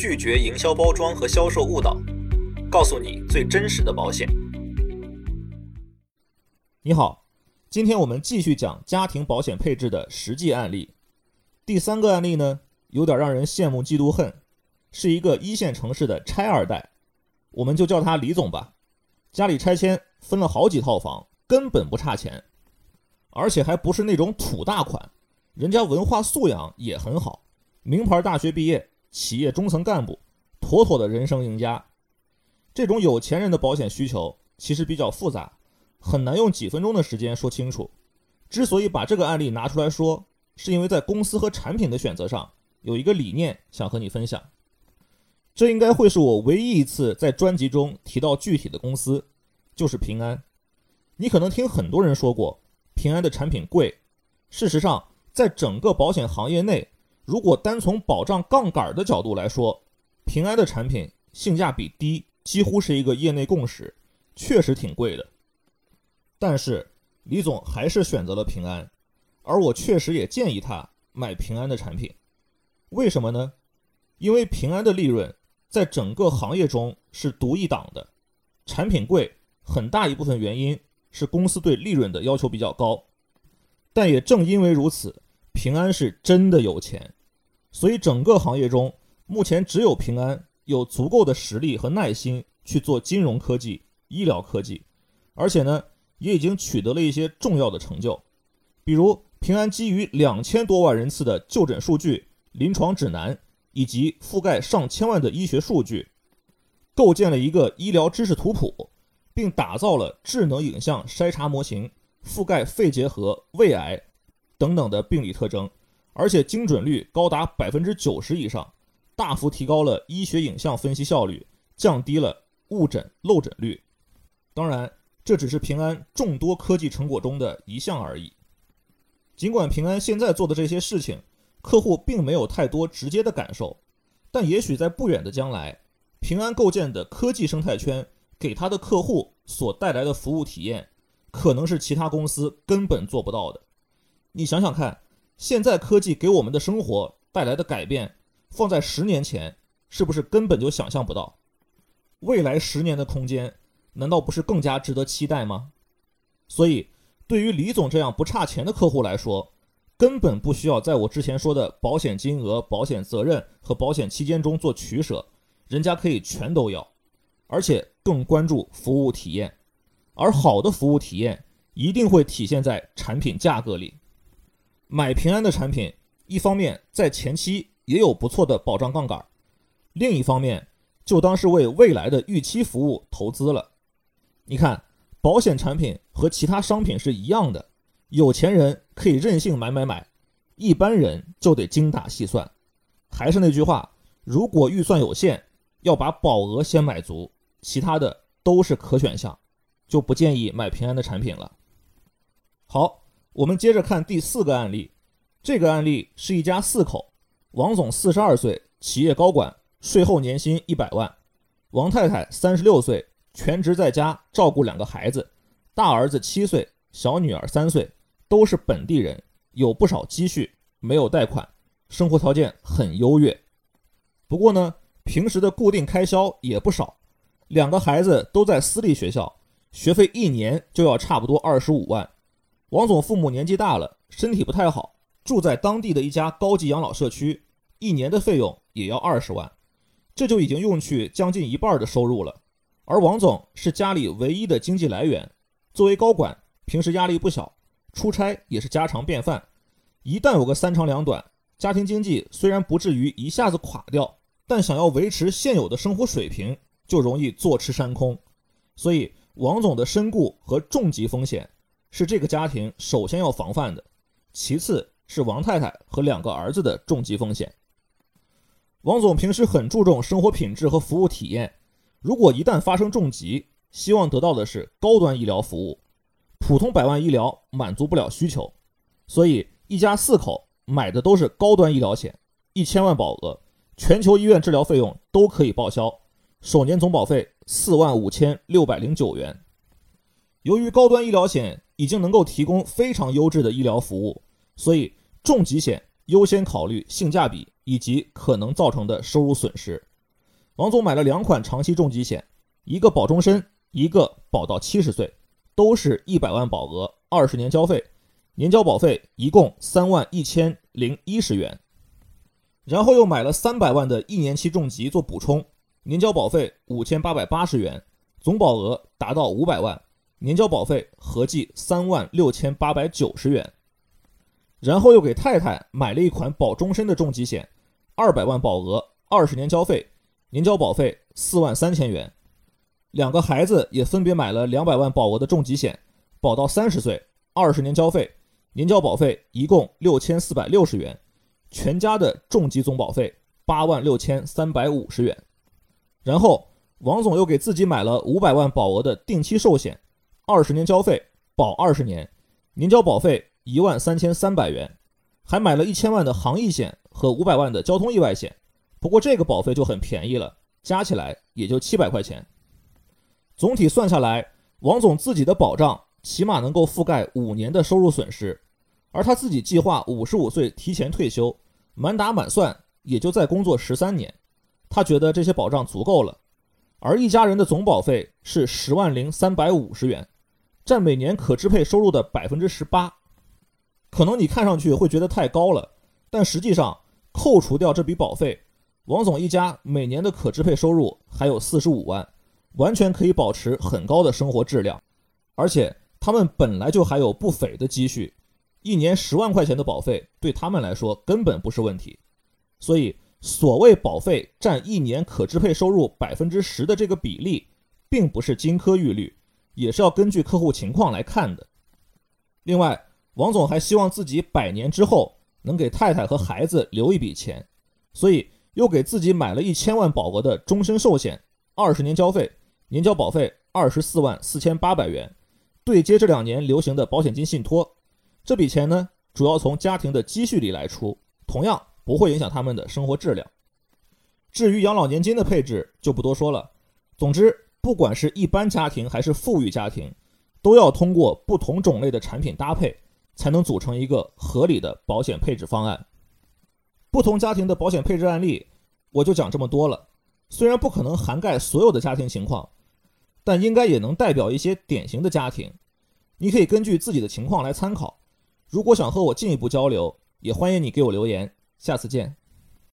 拒绝营销包装和销售误导，告诉你最真实的保险。你好，今天我们继续讲家庭保险配置的实际案例。第三个案例呢，有点让人羡慕嫉妒恨，是一个一线城市的拆二代，我们就叫他李总吧。家里拆迁分了好几套房，根本不差钱，而且还不是那种土大款，人家文化素养也很好，名牌大学毕业。企业中层干部，妥妥的人生赢家。这种有钱人的保险需求其实比较复杂，很难用几分钟的时间说清楚。之所以把这个案例拿出来说，是因为在公司和产品的选择上有一个理念想和你分享。这应该会是我唯一一次在专辑中提到具体的公司，就是平安。你可能听很多人说过平安的产品贵，事实上，在整个保险行业内。如果单从保障杠杆的角度来说，平安的产品性价比低，几乎是一个业内共识，确实挺贵的。但是李总还是选择了平安，而我确实也建议他买平安的产品。为什么呢？因为平安的利润在整个行业中是独一档的，产品贵很大一部分原因是公司对利润的要求比较高。但也正因为如此，平安是真的有钱。所以，整个行业中，目前只有平安有足够的实力和耐心去做金融科技、医疗科技，而且呢，也已经取得了一些重要的成就。比如，平安基于两千多万人次的就诊数据、临床指南以及覆盖上千万的医学数据，构建了一个医疗知识图谱，并打造了智能影像筛查模型，覆盖肺结核、胃癌等等的病理特征。而且精准率高达百分之九十以上，大幅提高了医学影像分析效率，降低了误诊漏诊率。当然，这只是平安众多科技成果中的一项而已。尽管平安现在做的这些事情，客户并没有太多直接的感受，但也许在不远的将来，平安构建的科技生态圈给他的客户所带来的服务体验，可能是其他公司根本做不到的。你想想看。现在科技给我们的生活带来的改变，放在十年前，是不是根本就想象不到？未来十年的空间，难道不是更加值得期待吗？所以，对于李总这样不差钱的客户来说，根本不需要在我之前说的保险金额、保险责任和保险期间中做取舍，人家可以全都要，而且更关注服务体验，而好的服务体验一定会体现在产品价格里。买平安的产品，一方面在前期也有不错的保障杠杆，另一方面就当是为未来的预期服务投资了。你看，保险产品和其他商品是一样的，有钱人可以任性买买买，一般人就得精打细算。还是那句话，如果预算有限，要把保额先买足，其他的都是可选项，就不建议买平安的产品了。好。我们接着看第四个案例，这个案例是一家四口，王总四十二岁，企业高管，税后年薪一百万；王太太三十六岁，全职在家照顾两个孩子，大儿子七岁，小女儿三岁，都是本地人，有不少积蓄，没有贷款，生活条件很优越。不过呢，平时的固定开销也不少，两个孩子都在私立学校，学费一年就要差不多二十五万。王总父母年纪大了，身体不太好，住在当地的一家高级养老社区，一年的费用也要二十万，这就已经用去将近一半的收入了。而王总是家里唯一的经济来源，作为高管，平时压力不小，出差也是家常便饭。一旦有个三长两短，家庭经济虽然不至于一下子垮掉，但想要维持现有的生活水平，就容易坐吃山空。所以，王总的身故和重疾风险。是这个家庭首先要防范的，其次是王太太和两个儿子的重疾风险。王总平时很注重生活品质和服务体验，如果一旦发生重疾，希望得到的是高端医疗服务，普通百万医疗满足不了需求，所以一家四口买的都是高端医疗险，一千万保额，全球医院治疗费用都可以报销，首年总保费四万五千六百零九元。由于高端医疗险已经能够提供非常优质的医疗服务，所以重疾险优先考虑性价比以及可能造成的收入损失。王总买了两款长期重疾险，一个保终身，一个保到七十岁，都是一百万保额，二十年交费，年交保费一共三万一千零一十元。然后又买了三百万的一年期重疾做补充，年交保费五千八百八十元，总保额达到五百万，年交保费合计三万六千八百九十元。然后又给太太买了一款保终身的重疾险，二百万保额，二十年交费。年交保费四万三千元，两个孩子也分别买了两百万保额的重疾险，保到三十岁，二十年交费，年交保费一共六千四百六十元，全家的重疾总保费八万六千三百五十元。然后王总又给自己买了五百万保额的定期寿险，二十年交费，保二十年，年交保费一万三千三百元，还买了一千万的行业险和五百万的交通意外险。不过这个保费就很便宜了，加起来也就七百块钱。总体算下来，王总自己的保障起码能够覆盖五年的收入损失，而他自己计划五十五岁提前退休，满打满算也就再工作十三年，他觉得这些保障足够了。而一家人的总保费是十万零三百五十元，占每年可支配收入的百分之十八。可能你看上去会觉得太高了，但实际上扣除掉这笔保费。王总一家每年的可支配收入还有四十五万，完全可以保持很高的生活质量，而且他们本来就还有不菲的积蓄，一年十万块钱的保费对他们来说根本不是问题。所以，所谓保费占一年可支配收入百分之十的这个比例，并不是金科玉律，也是要根据客户情况来看的。另外，王总还希望自己百年之后能给太太和孩子留一笔钱，所以。又给自己买了一千万保额的终身寿险，二十年交费，年交保费二十四万四千八百元，对接这两年流行的保险金信托。这笔钱呢，主要从家庭的积蓄里来出，同样不会影响他们的生活质量。至于养老年金的配置就不多说了。总之，不管是一般家庭还是富裕家庭，都要通过不同种类的产品搭配，才能组成一个合理的保险配置方案。不同家庭的保险配置案例，我就讲这么多了。虽然不可能涵盖所有的家庭情况，但应该也能代表一些典型的家庭。你可以根据自己的情况来参考。如果想和我进一步交流，也欢迎你给我留言。下次见。